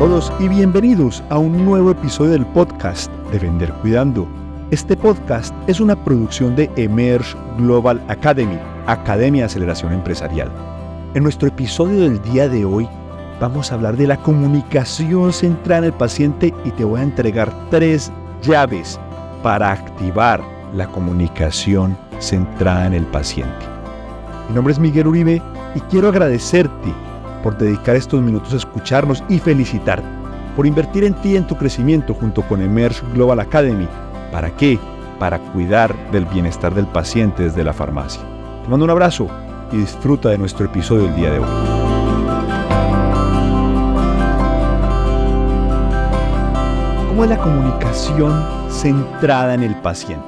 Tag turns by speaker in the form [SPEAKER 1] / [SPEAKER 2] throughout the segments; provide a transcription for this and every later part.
[SPEAKER 1] todos y bienvenidos a un nuevo episodio del podcast de Vender Cuidando. Este podcast es una producción de Emerge Global Academy, Academia de Aceleración Empresarial. En nuestro episodio del día de hoy vamos a hablar de la comunicación centrada en el paciente y te voy a entregar tres llaves para activar la comunicación centrada en el paciente. Mi nombre es Miguel Uribe y quiero agradecerte por dedicar estos minutos a escucharnos y felicitarte por invertir en ti y en tu crecimiento junto con Emerge Global Academy. ¿Para qué? Para cuidar del bienestar del paciente desde la farmacia. Te mando un abrazo y disfruta de nuestro episodio del día de hoy. ¿Cómo es la comunicación centrada en el paciente?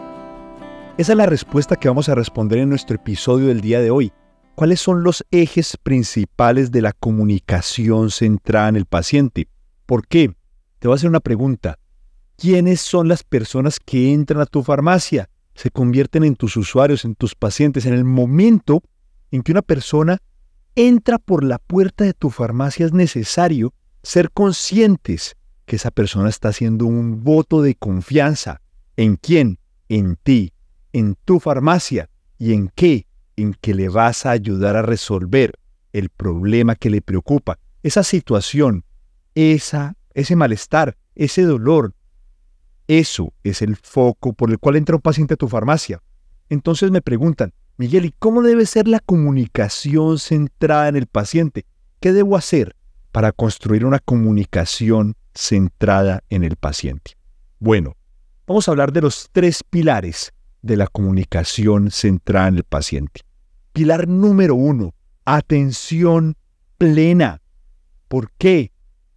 [SPEAKER 1] Esa es la respuesta que vamos a responder en nuestro episodio del día de hoy. ¿Cuáles son los ejes principales de la comunicación centrada en el paciente? ¿Por qué? Te voy a hacer una pregunta. ¿Quiénes son las personas que entran a tu farmacia? Se convierten en tus usuarios, en tus pacientes. En el momento en que una persona entra por la puerta de tu farmacia es necesario ser conscientes que esa persona está haciendo un voto de confianza. ¿En quién? En ti, en tu farmacia. ¿Y en qué? En que le vas a ayudar a resolver el problema que le preocupa, esa situación, esa, ese malestar, ese dolor. Eso es el foco por el cual entra un paciente a tu farmacia. Entonces me preguntan, Miguel, ¿y cómo debe ser la comunicación centrada en el paciente? ¿Qué debo hacer para construir una comunicación centrada en el paciente? Bueno, vamos a hablar de los tres pilares de la comunicación centrada en el paciente. Pilar número uno, atención plena. ¿Por qué?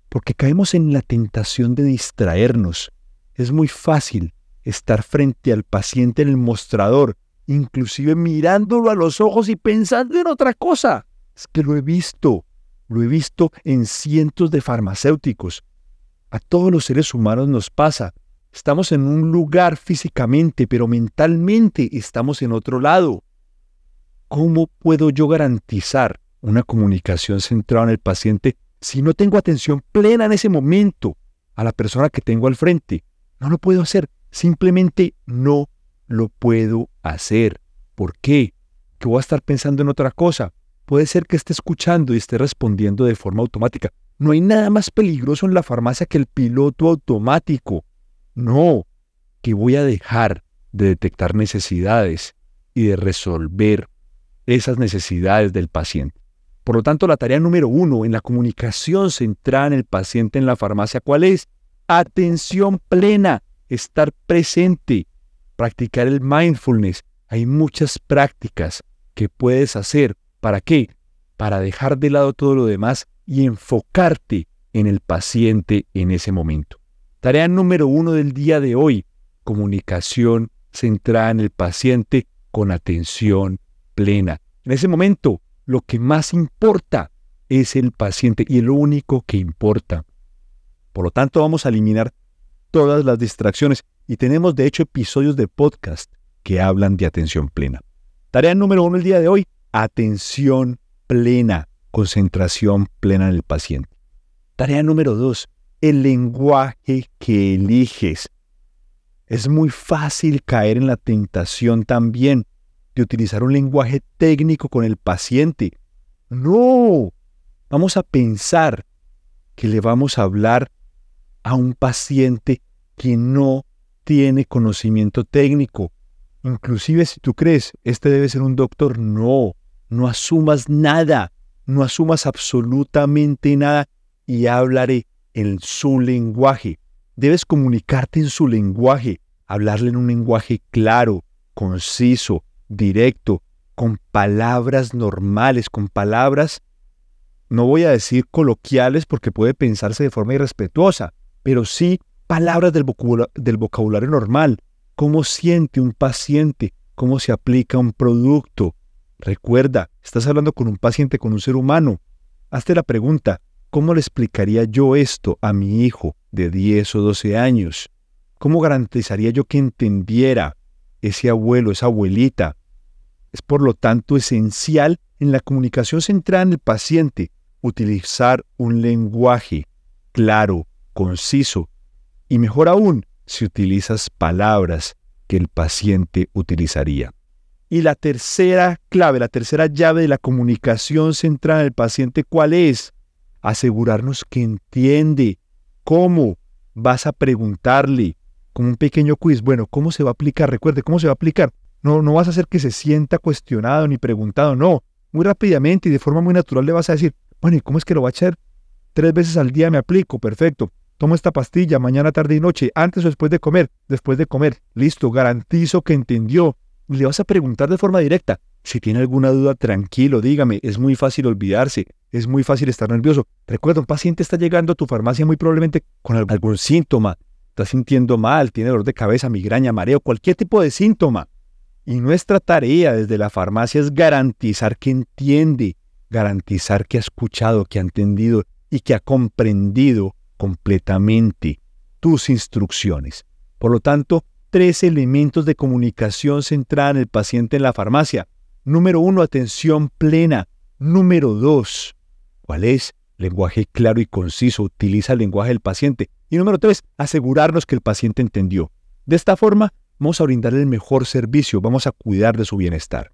[SPEAKER 1] Porque caemos en la tentación de distraernos. Es muy fácil estar frente al paciente en el mostrador, inclusive mirándolo a los ojos y pensando en otra cosa. Es que lo he visto, lo he visto en cientos de farmacéuticos. A todos los seres humanos nos pasa. Estamos en un lugar físicamente, pero mentalmente estamos en otro lado. ¿Cómo puedo yo garantizar una comunicación centrada en el paciente si no tengo atención plena en ese momento a la persona que tengo al frente? No lo puedo hacer. Simplemente no lo puedo hacer. ¿Por qué? Que voy a estar pensando en otra cosa. Puede ser que esté escuchando y esté respondiendo de forma automática. No hay nada más peligroso en la farmacia que el piloto automático. No, que voy a dejar de detectar necesidades y de resolver esas necesidades del paciente. Por lo tanto, la tarea número uno en la comunicación centrada en el paciente en la farmacia, ¿cuál es? Atención plena, estar presente, practicar el mindfulness. Hay muchas prácticas que puedes hacer. ¿Para qué? Para dejar de lado todo lo demás y enfocarte en el paciente en ese momento. Tarea número uno del día de hoy, comunicación centrada en el paciente con atención plena. En ese momento, lo que más importa es el paciente y lo único que importa. Por lo tanto, vamos a eliminar todas las distracciones y tenemos de hecho episodios de podcast que hablan de atención plena. Tarea número uno el día de hoy, atención plena, concentración plena en el paciente. Tarea número dos, el lenguaje que eliges. Es muy fácil caer en la tentación también de utilizar un lenguaje técnico con el paciente. No, vamos a pensar que le vamos a hablar a un paciente que no tiene conocimiento técnico. Inclusive si tú crees, este debe ser un doctor, no, no asumas nada, no asumas absolutamente nada y hablaré en su lenguaje. Debes comunicarte en su lenguaje, hablarle en un lenguaje claro, conciso, directo, con palabras normales, con palabras, no voy a decir coloquiales porque puede pensarse de forma irrespetuosa, pero sí palabras del, vocabulario normal, cómo siente un paciente, cómo se aplica un producto. Recuerda, estás hablando con un paciente, con un ser humano. Hazte la pregunta, ¿Cómo le explicaría yo esto a mi hijo de 10 o 12 años? ¿Cómo garantizaría yo que entendiera ese abuelo, esa abuelita? Es por lo tanto esencial en la comunicación centrada en el paciente utilizar un lenguaje claro, conciso y mejor aún si utilizas palabras que el paciente utilizaría. Y la tercera clave, la tercera llave de la comunicación centrada en el paciente, ¿cuál es? Asegurarnos que entiende cómo vas a preguntarle, como un pequeño quiz, bueno, ¿cómo se va a aplicar? Recuerde, ¿cómo se va a aplicar? No, no vas a hacer que se sienta cuestionado ni preguntado, no. Muy rápidamente y de forma muy natural le vas a decir, bueno, ¿y cómo es que lo va a echar? Tres veces al día me aplico, perfecto. Tomo esta pastilla mañana, tarde y noche, antes o después de comer, después de comer. Listo, garantizo que entendió. Le vas a preguntar de forma directa. Si tiene alguna duda, tranquilo, dígame. Es muy fácil olvidarse, es muy fácil estar nervioso. Recuerda, un paciente está llegando a tu farmacia muy probablemente con algún síntoma. Está sintiendo mal, tiene dolor de cabeza, migraña, mareo, cualquier tipo de síntoma. Y nuestra tarea desde la farmacia es garantizar que entiende, garantizar que ha escuchado, que ha entendido y que ha comprendido completamente tus instrucciones. Por lo tanto, tres elementos de comunicación centrada en el paciente en la farmacia. Número uno, atención plena. Número dos, ¿cuál es? Lenguaje claro y conciso, utiliza el lenguaje del paciente. Y número tres, asegurarnos que el paciente entendió. De esta forma, vamos a brindarle el mejor servicio, vamos a cuidar de su bienestar.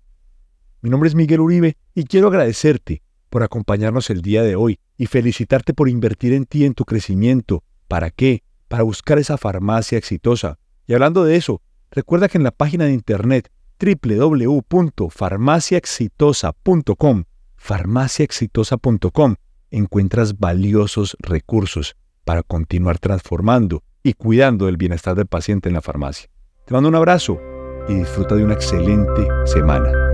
[SPEAKER 1] Mi nombre es Miguel Uribe y quiero agradecerte por acompañarnos el día de hoy y felicitarte por invertir en ti, en tu crecimiento. ¿Para qué? Para buscar esa farmacia exitosa. Y hablando de eso, recuerda que en la página de internet www.farmaciaexitosa.com, farmaciaexitosa.com, encuentras valiosos recursos para continuar transformando y cuidando del bienestar del paciente en la farmacia. Te mando un abrazo y disfruta de una excelente semana.